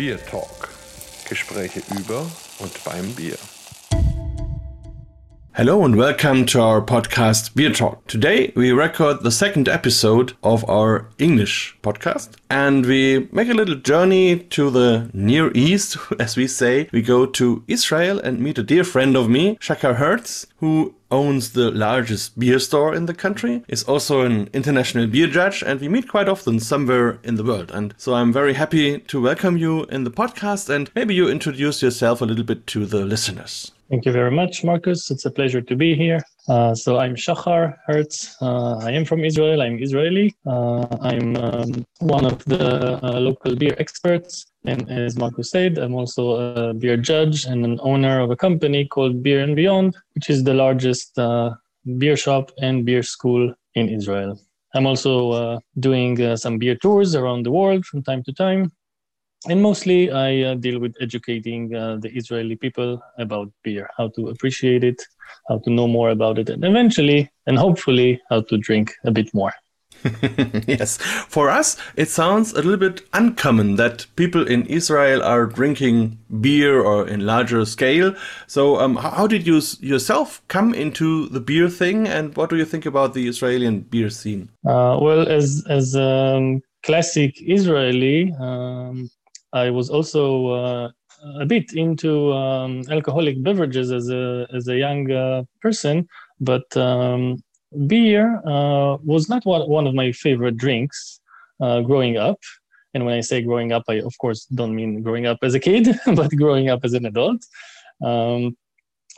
Beer Talk. Gespräche über und beim Bier. Hello and welcome to our podcast Beer Talk. Today we record the second episode of our English podcast and we make a little journey to the Near East, as we say. We go to Israel and meet a dear friend of me, Shachar Hertz, who owns the largest beer store in the country, is also an international beer judge, and we meet quite often somewhere in the world. And so I'm very happy to welcome you in the podcast and maybe you introduce yourself a little bit to the listeners. Thank you very much, Markus. It's a pleasure to be here. Uh, so I'm Shachar Hertz. Uh, I am from Israel. I'm Israeli. Uh, I'm um, one of the uh, local beer experts. And as Markus said, I'm also a beer judge and an owner of a company called Beer and Beyond, which is the largest uh, beer shop and beer school in Israel. I'm also doing some beer tours around the world from time to time and mostly I uh, deal with educating uh, the Israeli people about beer, how to appreciate it, how to know more about it, and eventually and hopefully how to drink a bit more. yes, for us, it sounds a little bit uncommon that people in Israel are drinking beer or in larger scale. So, um, how did you yourself come into the beer thing, and what do you think about the Israeli beer scene? Uh, well, as as um, classic Israeli, um, I was also uh, a bit into um, alcoholic beverages as a as a young uh, person, but um, beer uh, was not one, of my favorite drinks uh, growing up. And when I say growing up, I of course don't mean growing up as a kid, but growing up as an adult. Um,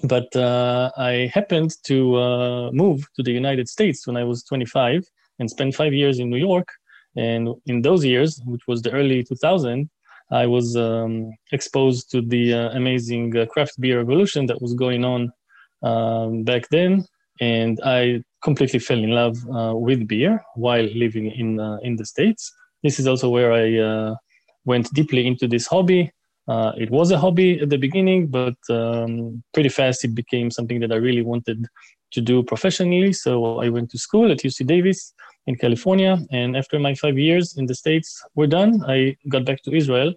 but uh, I happened to uh, move to the United States when I was 25 and spent five years in New York. And in those years, which was the early 2000s, I was um, exposed to the uh, amazing uh, craft beer revolution that was going on um, back then, and I completely fell in love uh, with beer while living in uh, in the states. This is also where I uh, went deeply into this hobby. Uh, it was a hobby at the beginning, but um, pretty fast it became something that I really wanted to do professionally. So I went to school at UC Davis in California. And after my five years in the States were done, I got back to Israel.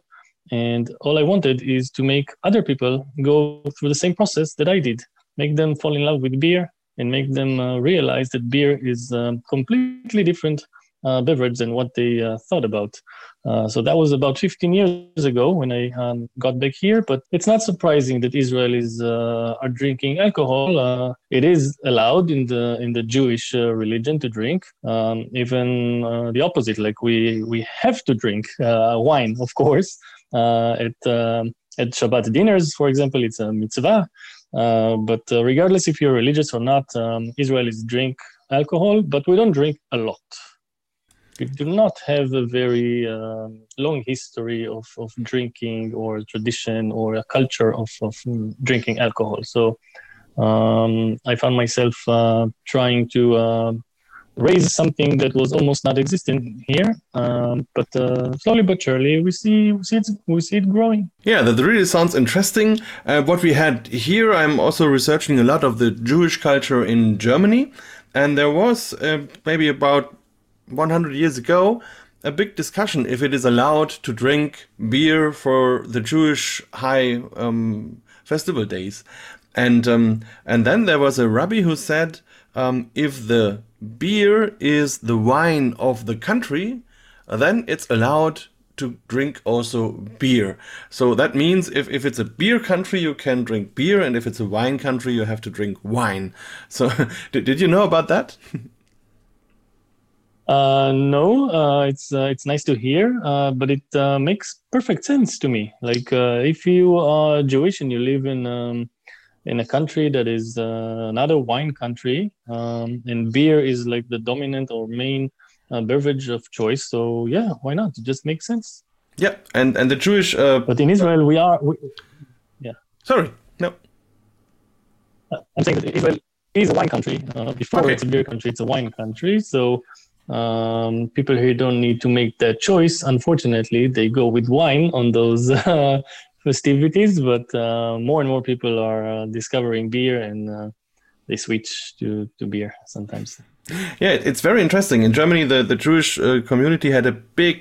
And all I wanted is to make other people go through the same process that I did, make them fall in love with beer and make them uh, realize that beer is a um, completely different uh, beverage than what they uh, thought about. Uh, so that was about 15 years ago when I um, got back here. But it's not surprising that Israelis uh, are drinking alcohol. Uh, it is allowed in the in the Jewish religion to drink. Um, even the opposite, like we we have to drink wine, of course, at um, at Shabbat dinners, for example, it's a mitzvah. Uh, but uh, regardless if you're religious or not, um, Israelis drink alcohol, but we don't drink a lot we do not have a very um, long history of, of drinking or tradition or a culture of, of drinking alcohol. So um, I found myself uh, trying to uh, raise something that was almost not existent here. Um, but uh, slowly but surely, we see we see it we see it growing. Yeah, that really sounds interesting. Uh, what we had here, I'm also researching a lot of the Jewish culture in Germany, and there was uh, maybe about 100 years ago a big discussion if it is allowed to drink beer for the Jewish high um, festival days. And um, and then there was a rabbi who said um, if the beer is the wine of the country, then it's allowed to drink also beer. So that means if, if it's a beer country, you can drink beer, and if it's a wine country, you have to drink wine. So did, did you know about that? Uh, no, uh, it's uh, it's nice to hear, uh, but it uh, makes perfect sense to me. Like uh, if you are Jewish and you live in um, in a country that is not a wine country, um, and beer is like the dominant or main beverage of choice, so yeah, why not? It just makes sense. Yeah, and and the Jewish. but in Israel, we are. We, yeah. Sorry. No. I'm saying that Israel is a wine country. before okay. it's a beer country, it's a wine country. So um, people here don't need to make that choice. Unfortunately, they go with wine on those uh, festivities, but uh, more and more people are uh, discovering beer and uh, they switch to, to beer sometimes. Yeah, it's very interesting. In Germany, the, the Jewish uh, community had a big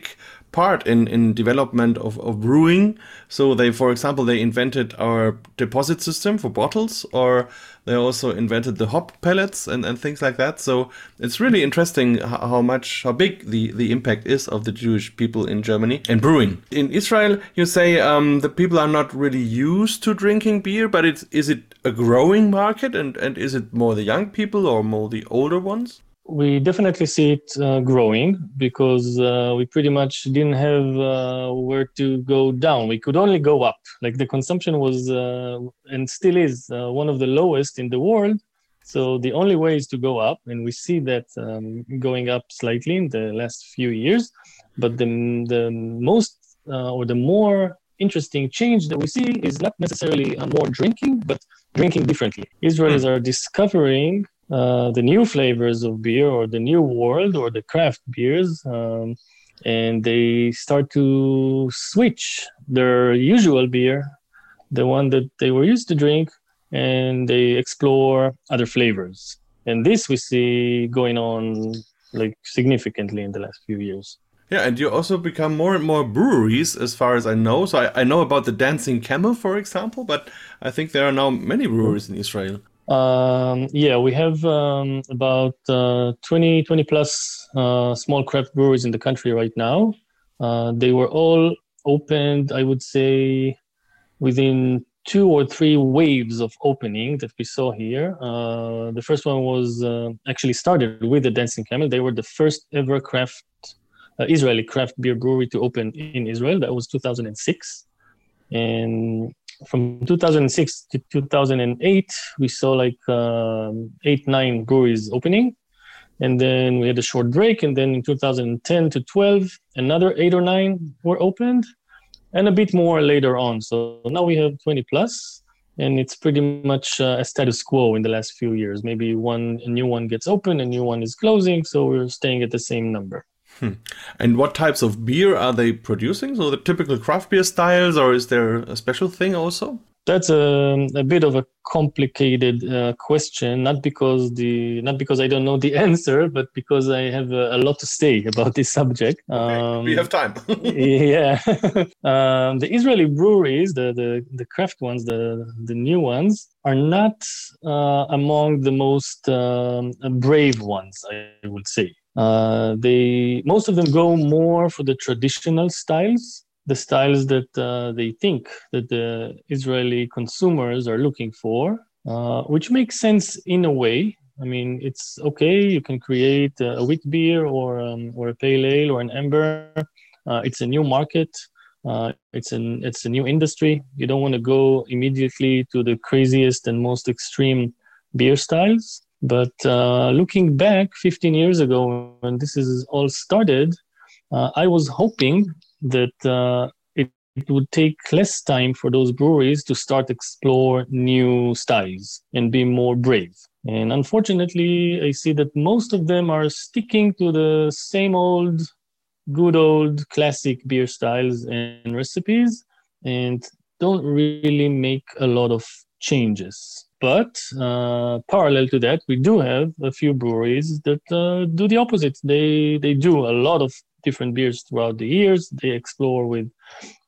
part in, in development of, of brewing. So they, for example, they invented our deposit system for bottles, or they also invented the hop pellets and, and things like that. So it's really interesting how, how much, how big the, the impact is of the Jewish people in Germany and brewing. In Israel, you say um, the people are not really used to drinking beer, but it's, is it a growing market and, and is it more the young people or more the older ones? We definitely see it uh, growing because uh, we pretty much didn't have uh, where to go down. We could only go up. Like the consumption was uh, and still is uh, one of the lowest in the world. So the only way is to go up, and we see that um, going up slightly in the last few years. But the the most uh, or the more interesting change that we see is not necessarily more drinking, but drinking differently. Israelis hmm. are discovering uh, the new flavors of beer or the new world or the craft beers um, and they start to switch their usual beer the one that they were used to drink and they explore other flavors and this we see going on like significantly in the last few years yeah, and you also become more and more breweries, as far as I know. So I, I know about the Dancing Camel, for example, but I think there are now many breweries in Israel. Um, yeah, we have um, about uh, 20, 20 plus uh, small craft breweries in the country right now. Uh, they were all opened, I would say, within two or three waves of opening that we saw here. Uh, the first one was uh, actually started with the Dancing Camel. They were the first ever craft uh, Israeli craft beer brewery to open in Israel. That was 2006. And from 2006 to 2008, we saw like um, eight, nine breweries opening. And then we had a short break. And then in 2010 to 12, another eight or nine were opened and a bit more later on. So now we have 20 plus, and it's pretty much uh, a status quo in the last few years. Maybe one a new one gets open, a new one is closing, so we're staying at the same number. Hmm. And what types of beer are they producing? So the typical craft beer styles, or is there a special thing also? That's a, a bit of a complicated uh, question. Not because the not because I don't know the answer, but because I have a, a lot to say about this subject. Okay. Um, we have time. yeah, um, the Israeli breweries, the, the the craft ones, the the new ones, are not uh, among the most um, brave ones. I would say. Uh, they most of them go more for the traditional styles, the styles that uh, they think that the Israeli consumers are looking for, uh, which makes sense in a way. I mean, it's okay. You can create a wheat beer or um, or a pale ale or an amber. Uh, it's a new market. Uh, it's an it's a new industry. You don't want to go immediately to the craziest and most extreme beer styles. But uh, looking back 15 years ago, when this is all started, uh, I was hoping that uh, it, it, would take less time for those breweries to start explore new styles and be more brave. And unfortunately, I see that most of them are sticking to the same old, good old classic beer styles and recipes, and don't really make a lot of changes. But uh, parallel to that, we do have a few breweries that uh, do the opposite. They they do a lot of different beers throughout the years. They explore with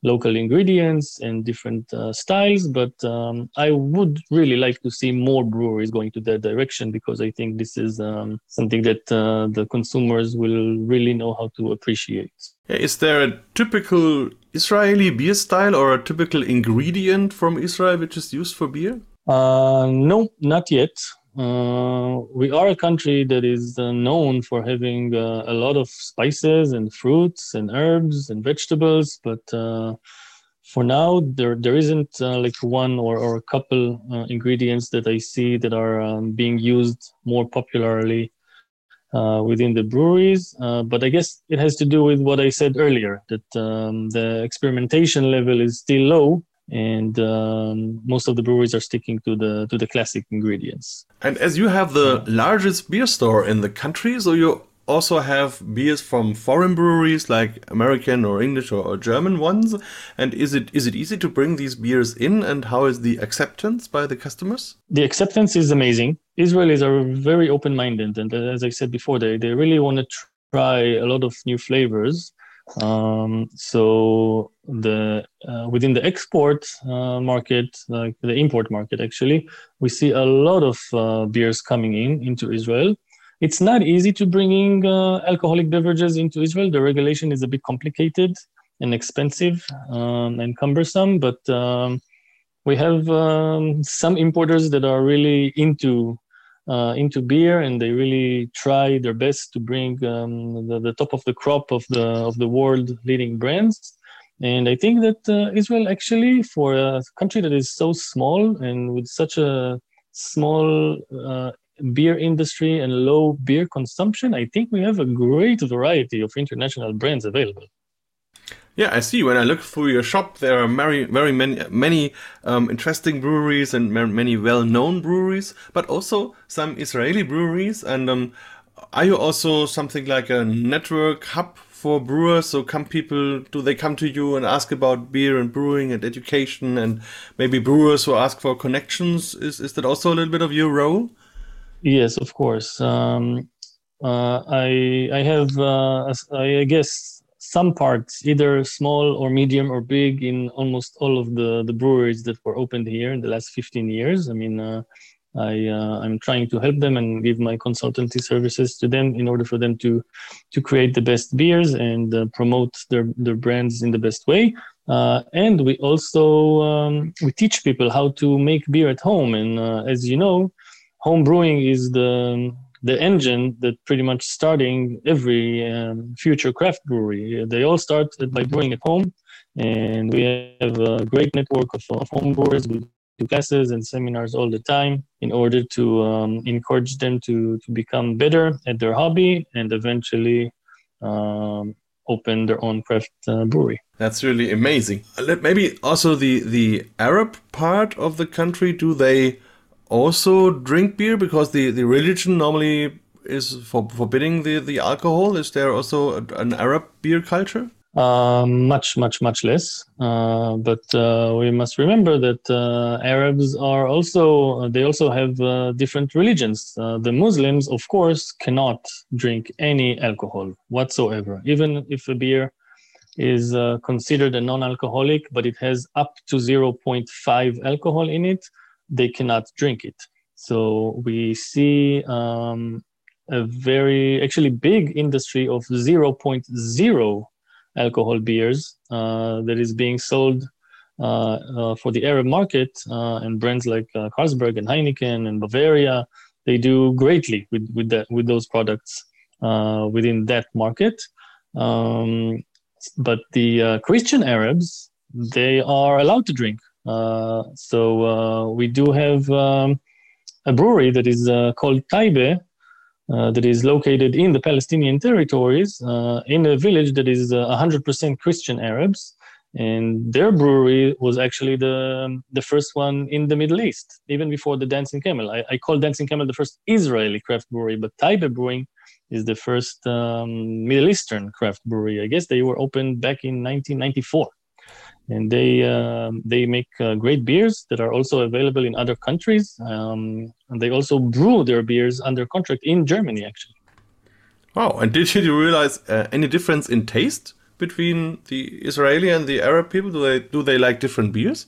local ingredients and different uh, styles. But um, I would really like to see more breweries going to that direction because I think this is um, something that uh, the consumers will really know how to appreciate. Is there a typical Israeli beer style or a typical ingredient from Israel which is used for beer? Uh, no, not yet. Uh, we are a country that is uh, known for having uh, a lot of spices and fruits and herbs and vegetables, but uh, for now there there isn't uh, like one or, or a couple ingredients that I see that are um, being used more popularly within the breweries. but I guess it has to do with what I said earlier that um, the experimentation level is still low and um, most of the breweries are sticking to the to the classic ingredients. And as you have the largest beer store in the country, so you also have beers from foreign breweries like American or English or, or, German ones. And is it is it easy to bring these beers in? And how is the acceptance by the customers? The acceptance is amazing. Israelis are very open minded, and as I said before, they they really want to try a lot of new flavors. Um, so the uh, within the export uh, market, like the import market, actually, we see a lot of uh, beers coming in into Israel. It's not easy to bringing uh, alcoholic beverages into Israel. The regulation is a bit complicated and expensive um, and cumbersome, but um, we have um, some importers that are really into uh, into beer, and they really try their best to bring um, the, the, top of the crop of the of the world leading brands. And I think that uh, Israel actually, for a country that is so small and with such a small uh, beer industry and low beer consumption, I think we have a great variety of international brands available. Yeah, I see. When I look through your shop, there are very, very many, many um, interesting breweries and many well-known breweries, but also some Israeli breweries. And um, are you also something like a network hub for brewers? So come people, do they come to you and ask about beer and brewing and education, and maybe brewers who ask for connections? Is is that also a little bit of your role? Yes, of course. Um, uh, I I have uh, I guess some parts, either small or medium or big, in almost all of the, the breweries that were opened here in the last 15 years. I mean, uh, I, uh, I'm trying to help them and give my consultancy services to them in order for them to, to create the best beers and uh, promote their, their brands in the best way. Uh, and we also um, we teach people how to make beer at home. And uh, as you know, home brewing is the the engine that pretty much starting every um, future craft brewery. They all start by brewing at home, and we have a great network of, of home brewers. We do classes and seminars all the time in order to um, encourage them to, to become better at their hobby and eventually um, open their own craft uh, brewery. That's really amazing. Maybe also the the Arab part of the country. Do they also drink beer because the, the religion normally is for forbidding the, the alcohol? Is there also a, an Arab beer culture? Uh, much, much, much less. Uh, but uh, we must remember that uh, Arabs are also, they also have uh, different religions. Uh, the Muslims, of course, cannot drink any alcohol whatsoever, even if a beer is considered a non alcoholic, but it has up to 0.5 alcohol in it they cannot drink it. So we see um, a very actually big industry of 0.0 alcohol beers uh, that is being sold uh, uh, for the Arab market, uh, and brands like uh, Carlsberg and Heineken and Bavaria they do greatly with with that with those products uh, within that market. Um, but the Christian Arabs they are allowed to drink so uh, we do have um, a brewery that is uh, called Taybeh, uh, that is located in the Palestinian territories uh, in a village that is uh, 100% Christian Arabs. And their brewery was actually the, the first one in the Middle East, even before the Dancing Camel. I, I call Dancing Camel the first Israeli craft brewery, but Taybeh Brewing is the first um, Middle Eastern craft brewery. I guess they were opened back in 1994 and they uh, they make uh, great beers that are also available in other countries. Um, and they also brew their beers under contract in germany actually. Wow. And did you realize uh, any difference in taste between the israeli and the arab people? Do they do they like different beers?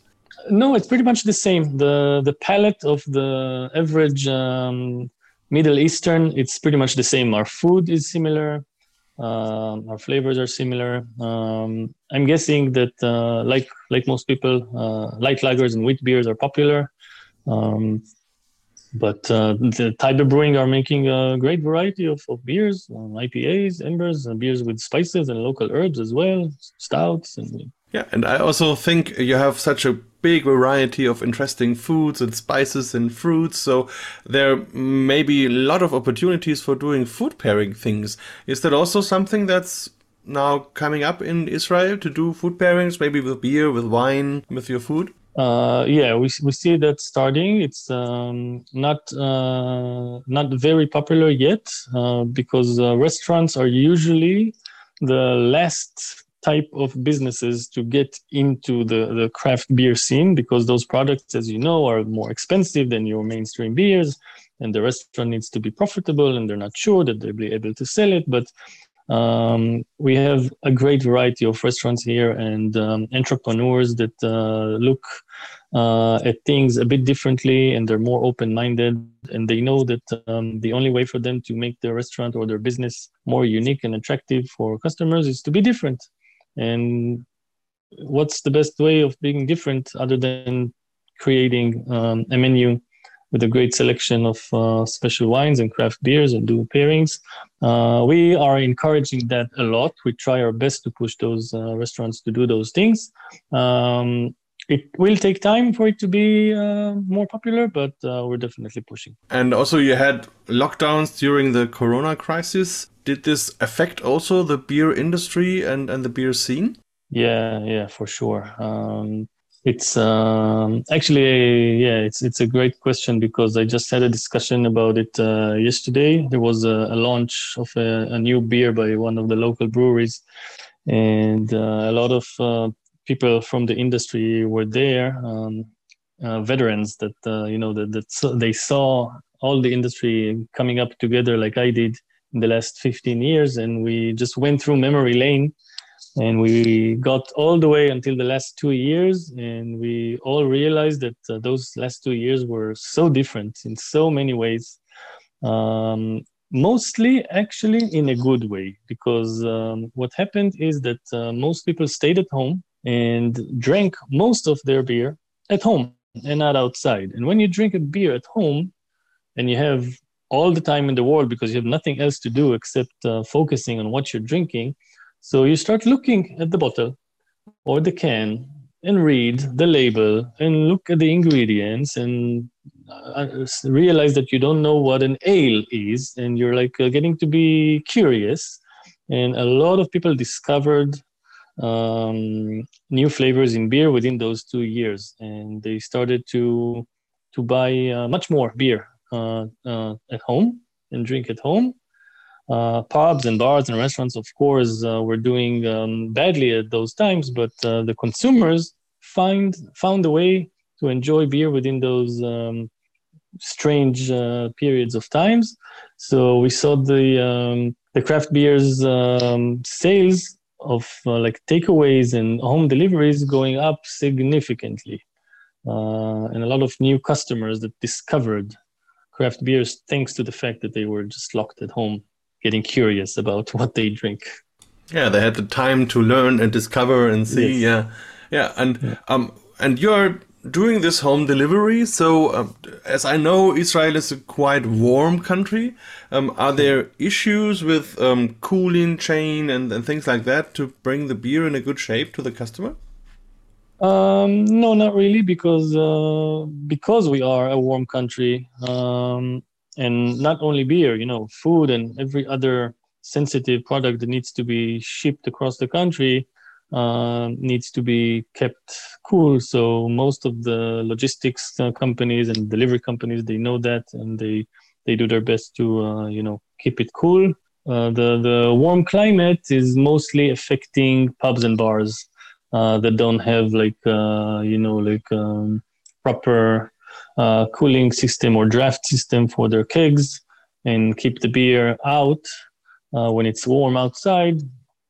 No it's pretty much the same. The the palate of the average um, middle eastern it's pretty much the same. Our food is similar um, our flavors are similar. Um, I'm guessing that, uh, like like most people, uh, light lagers and wheat beers are popular. Um, but uh, the Taybeh Brewing are making a great variety of, of beers, um, IPAs, ambers, and beers with spices and local herbs as well, stouts and yeah, and I also think you have such a big variety of interesting foods and spices and fruits, so there may be a lot of opportunities for doing food pairing things. Is that also something that's now coming up in Israel to do food pairings, maybe with beer, with wine, with your food? Uh, yeah, we, we see that starting. It's um, not uh, not very popular yet uh, because uh, restaurants are usually the last type of businesses to get into the, the craft beer scene because those products, as you know, are more expensive than your mainstream beers, and the restaurant needs to be profitable, and they're not sure that they'll be able to sell it. But Um, we have a great variety of restaurants here and um, entrepreneurs that uh, look uh, at things a bit differently and they're more open minded and they know that um, the only way for them to make their restaurant or their business more unique and attractive for customers is to be different. And what's the best way of being different other than creating um, a menu with a great selection of uh, special wines and craft beers and do pairings. Uh, we are encouraging that a lot. We try our best to push those uh, restaurants to do those things. Um, it will take time for it to be uh, more popular, but uh, we're definitely pushing. And also, you had lockdowns during the Corona crisis. Did this affect also the beer industry and, and the beer scene? Yeah, yeah, for sure. Um, it's um, actually yeah, it's it's a great question because I just had a discussion about it uh, yesterday. There was a, a launch of a, a, new beer by one of the local breweries, and uh, a lot of uh, people from the industry were there, um, uh, veterans that uh, you know that, that they saw all the industry coming up together like I did in the last 15 years, and we just went through memory lane and we got all the way until the last two years and we all realized that uh, those last two years were so different in so many ways. Um, mostly actually in a good way because um, what happened is that uh, most people stayed at home and drank most of their beer at home and not outside. And when you drink a beer at home and you have all the time in the world because you have nothing else to do except uh, focusing on what you're drinking. So you start looking at the bottle or the can and read the label and look at the ingredients and uh, realize that you don't know what an ale is and you're like uh, getting to be curious. And a lot of people discovered um, new flavors in beer within those two years and they started to to buy uh, much more beer uh, uh, at home and drink at home uh, pubs and bars and restaurants, of course, uh, were doing um, badly at those times, but uh, the consumers find found a way to enjoy beer within those um, strange uh, periods of times. So we saw the um, the craft beers um, sales of uh, like takeaways and home deliveries going up significantly, uh, and a lot of new customers that discovered craft beers thanks to the fact that they were just locked at home getting curious about what they drink. Yeah, they had the time to learn and discover and see. Yes. Yeah, yeah, and yeah. um, and you're doing this home delivery. So, um, as I know, Israel is a quite warm country. Um, are there issues with um, cooling chain and, and things like that to bring the beer in a good shape to the customer? Um, no, not really, because uh, because we are a warm country. Um, and not only beer you know food and every other sensitive product that needs to be shipped across the country uh, needs to be kept cool so most of the logistics uh, companies and delivery companies they know that and they they do their best to uh, you know keep it cool uh, the the warm climate is mostly affecting pubs and bars uh, that don't have like uh, you know like um, proper uh, cooling system or draft system for their kegs and keep the beer out uh, when it's warm outside.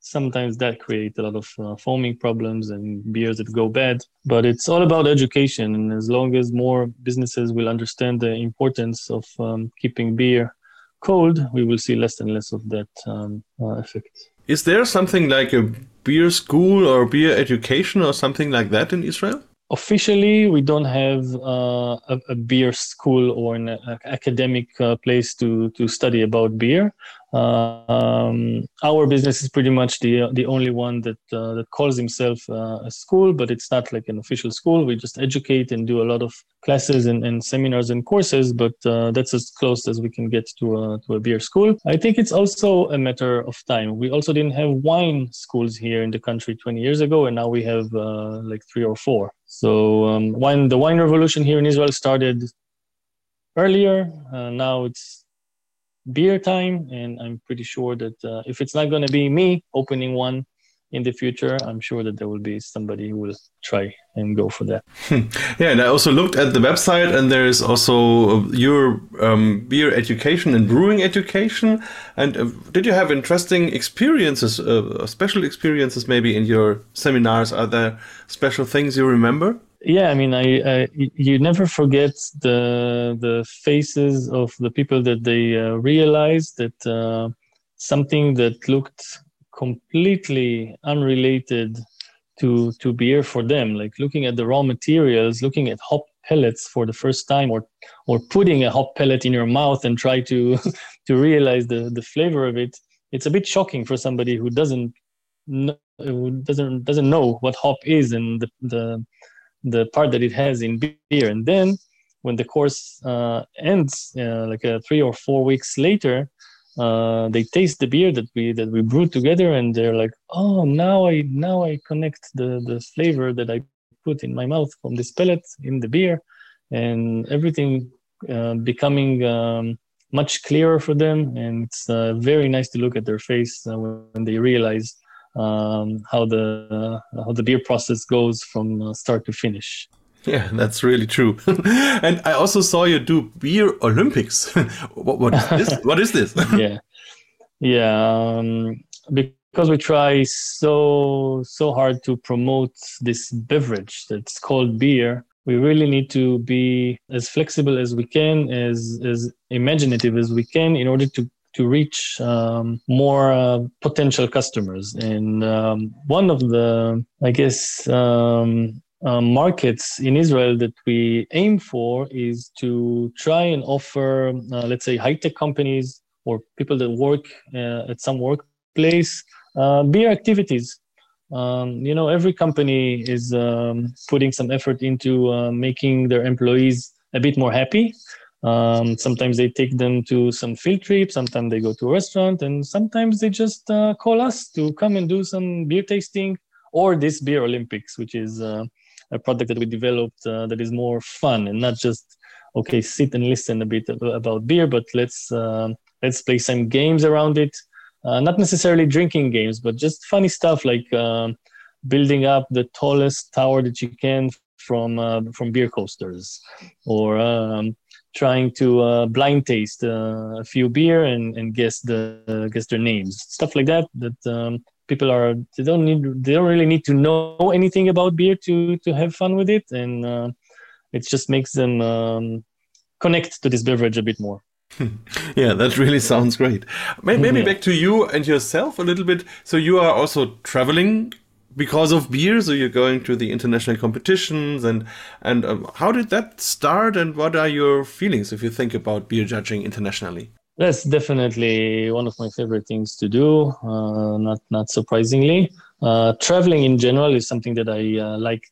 Sometimes that creates a lot of uh, foaming problems and beers that go bad. But it's all about education, and as long as more businesses will understand the importance of um, keeping beer cold, we will see less and less of that um, uh, effect. Is there something like a beer school or beer education or something like that in Israel? Officially we don't have uh, a, a, beer school or an academic uh, place to to study about beer um, our business is pretty much the the only one that uh, that calls himself uh, a school, but it's not like an official school. We just educate and do a lot of classes and, and seminars and courses, but uh, that's as close as we can get to a, to a beer school. I think it's also a matter of time. We also didn't have wine schools here in the country 20 years ago, and now we have uh, like three or four. So um, when the wine revolution here in Israel started earlier, uh, now it's beer time, and I'm pretty sure that uh, if it's not going to be me opening one, in the future, I'm sure that there will be somebody who will try and go for that. yeah, and I also looked at the website, and there is also your um, beer education and brewing education. And uh, did you have interesting experiences, uh, special experiences maybe in your seminars? Are there special things you remember? Yeah, I mean, I, I you never forget the the faces of the people that they uh, realize that uh, something that looked completely unrelated to to beer for them. Like looking at the raw materials looking at hop pellets for the first time or or putting a hop pellet in your mouth and try to to realize the the flavor of it it's a bit shocking for somebody who doesn't who doesn't doesn't know what hop is and the the the part that it has in beer. And then when the course uh, ends uh, like uh, three or four weeks later uh, they taste the beer that we that we brewed together and they're like oh now i now i connect the the flavor that i put in my mouth from this pellet in the beer and everything uh, becoming um, much clearer for them and it's uh, very nice to look at their face uh, when they realize um, how the how the beer process goes from uh, start to finish yeah, that's really true. and I also saw you do beer Olympics. what, what is this? what is this? yeah, yeah. Um, because we try so so hard to promote this beverage that's called beer, we really need to be as flexible as we can, as as imaginative as we can, in order to to reach um, more uh, potential customers. And um, one of the, I guess, um, um, markets in Israel that we aim for is to try and offer, uh, let's say, high tech companies or people that work uh, at some workplace uh, beer activities. Um, you know, every company is um, putting some effort into uh, making their employees a bit more happy. Um, sometimes they take them to some field trip, sometimes they go to a restaurant, and sometimes they just uh, call us to come and do some beer tasting or this beer Olympics, which is uh, a product that we developed uh, that is more fun and not just okay sit and listen a bit about beer but let's uh, let's play some games around it. Uh, not necessarily drinking games but just funny stuff like um, building up the tallest tower that you can from uh, from beer coasters or um, trying to uh, blind taste uh, a few beer and, and guess the guess their names. Stuff like that that um, people are they don't need they don't really need to know anything about beer to to have fun with it. And uh, it just makes them um, connect to this beverage a bit more. Yeah that really sounds great. Maybe yeah. back to you and yourself a little bit. So you are also traveling because of beer. So you're going to the international competitions and and um, how did that start and what are your feelings if you think about beer judging internationally that's definitely one of my favorite things to do. Uh, not not surprisingly, uh, traveling in general is something that I uh, liked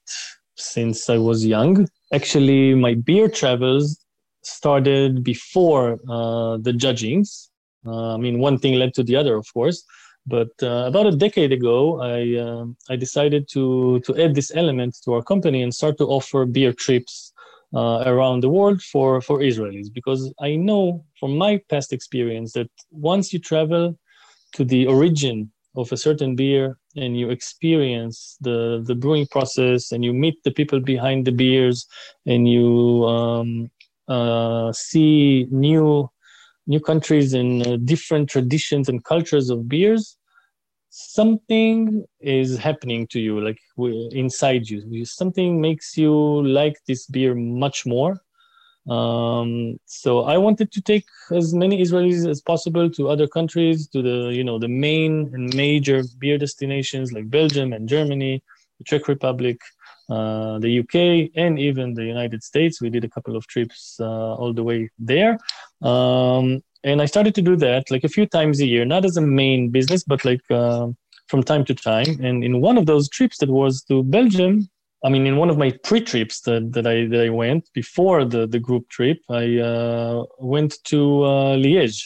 since I was young. Actually, my beer travels started before uh, the judgings. Uh, I mean, one thing led to the other, of course. But uh, about a decade ago, I I decided to to add this element to our company and start to offer beer trips uh, around the world for for Israelis because I know from my past experience that once you travel to the origin of a certain beer and you experience the the brewing process and you meet the people behind the beers and you um, uh, see new new countries and uh, different traditions and cultures of beers something is happening to you like inside you. Something makes you like this beer much more. Um, so i wanted to take as many israelis as possible to other countries to the you know the main and major beer destinations like belgium and germany the czech republic uh, the uk and even the united states. We did a couple of trips uh, all the way there. Um, and I started to do that like a few times a year, not as a main business, but like uh, from time to time. And in one of those trips that was to Belgium, I mean, in one of my pre-trips that, that I that I went before the the group trip, I uh, went to uh, Liège,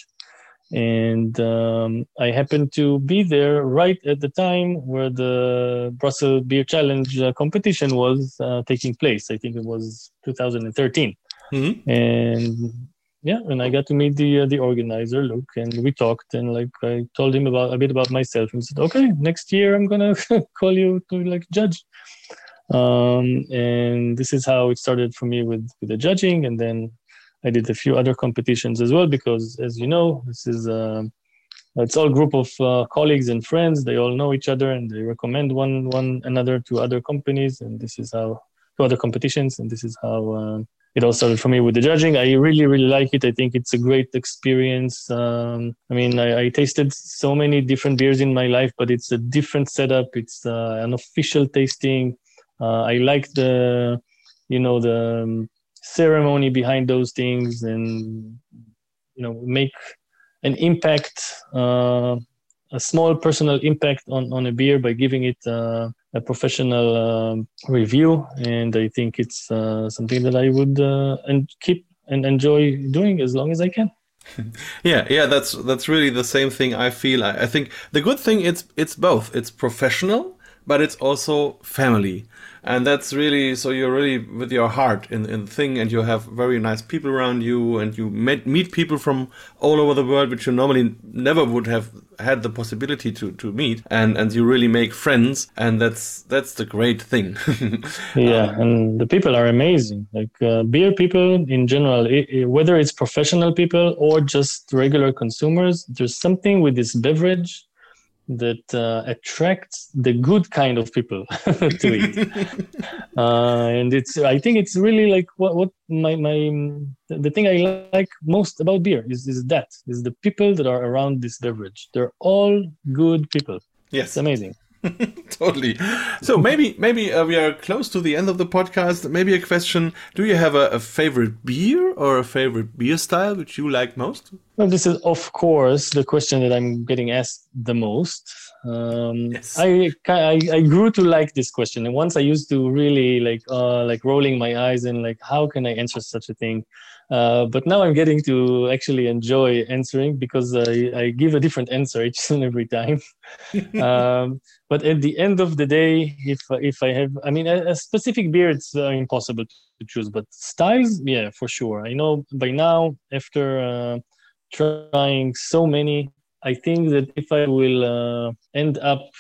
and um, I happened to be there right at the time where the Brussels Beer Challenge uh, competition was uh, taking place. I think it was 2013, mm-hmm. and yeah, and I got to meet the uh, the organizer, Luc, and we talked, and like I told him about a bit about myself, and said, okay, next year I'm gonna call you to like judge. Um, and this is how it started for me with with the judging, and then I did a few other competitions as well because, as you know, this is. Uh, it's all group of uh, colleagues and friends. They all know each other and they recommend one one another to other companies, and this is how to other competitions, and this is how uh, it all started for me with the judging. I really, really like it. I think it's a great experience. Um, I mean, I, I, tasted so many different beers in my life, but it's a different setup. It's uh, an official tasting. Uh, I like the, you know, the um, ceremony behind those things, and you know, make an impact, uh, a small personal impact on on a beer by giving it uh, a professional um, review, and I think it's uh, something that I would uh, and keep and enjoy doing as long as I can. yeah, yeah, that's that's really the same thing I feel. I, I think the good thing it's it's both. It's professional, but it's also family. And that's really so you're really with your heart in in the thing and you have very nice people around you and you met, meet people from all over the world which you normally never would have had the possibility to to meet. And and you really make friends and that's that's the great thing. Yeah um, and the people are amazing. Like uh, beer people in general it, it, whether it's professional people or just regular consumers there's something with this beverage that uh, attracts the good kind of people to it. Uh, and it's i think it's really like what, what my, my the thing i like most about beer is, is that is the people that are around this beverage. They're all good people. Yes. It's amazing totally. So maybe maybe uh, we are close to the end of the podcast. Maybe a question: Do you have a, a, favorite beer or a favorite beer style which you like most? Well, this is of course the question that I'm getting asked the most. Um, yes. I, I, I grew to like this question, and once I used to really like uh, like rolling my eyes and like how can I answer such a thing. Uh, but now I'm getting to actually enjoy answering because I, I give a different answer each and every time. um, but at the end of the day, if if I have, I mean, a, a specific beer, it's uh, impossible to choose. But styles, yeah, for sure. I know by now after uh, trying so many, I think that if I will uh, end up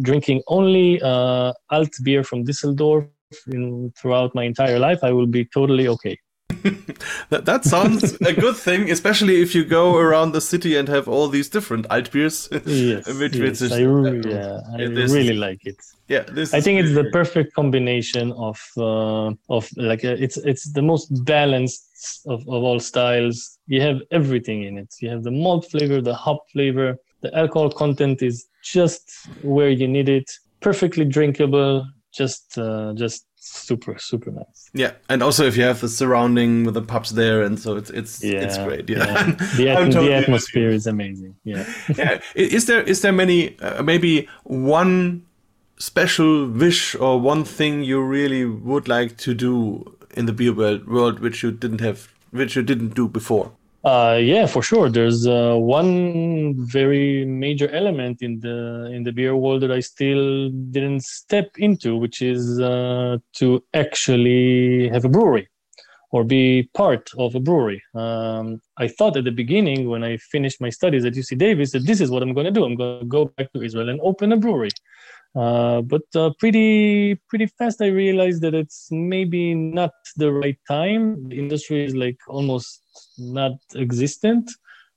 drinking only uh, alt beer from Düsseldorf in, throughout my entire life, I will be totally okay. that, that sounds a good thing, especially if you go around the city and have all these different alt beers. yes, which, yes, which is, I, uh, yeah, I really like it. Yeah, this I think it's the perfect combination of uh, of like uh, it's it's the most balanced of, of all styles. You have everything in it. You have the malt flavor, the hop flavor. The alcohol content is just where you need it. Perfectly drinkable. Just uh, just super super nice. Yeah and also if you have the surrounding with the pubs there and so it's it's yeah, it's great yeah, yeah. the, totally the atmosphere is amazing yeah. Yeah is there is there many uh, maybe one special wish or one thing you really would like to do in the beer world, world which you didn't have which you didn't do before uh, yeah, for sure. There's uh, one very major element in the in the beer world that I still didn't step into, which is uh, to actually have a brewery or be part of a brewery. Um, I thought at the beginning, when I finished my studies at UC Davis, that this is what I'm going to do. I'm going to go back to Israel and open a brewery. Uh, but uh, pretty pretty fast, I realized that it's maybe not the right time. The industry is like almost not existent,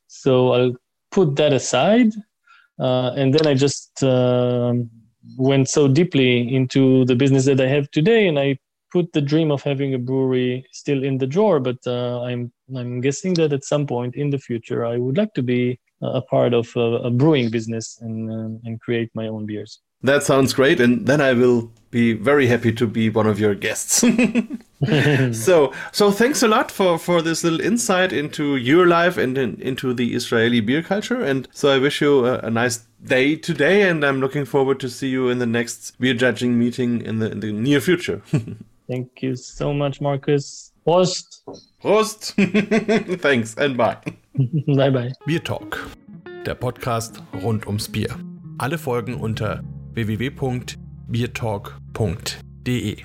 so I'll put that aside. Uh, and then I just um, went so deeply into the business that I have today, and I put the dream of having a brewery still in the drawer. But uh, I'm I'm guessing that at some point in the future, I would like to be a part of a, a brewing business and and create my own beers. That sounds great, and then I will be very happy to be one of your guests. so, so thanks a lot for for this little insight into your life and in, into the Israeli beer culture. And so I wish you a, a, nice day today, and I'm looking forward to see you in the next beer judging meeting in the in the near future. Thank you so much, Markus. Prost. Prost. Thanks and bye. bye bye. Beer Talk, der Podcast rund ums Bier. Alle Folgen unter www.biertalk.de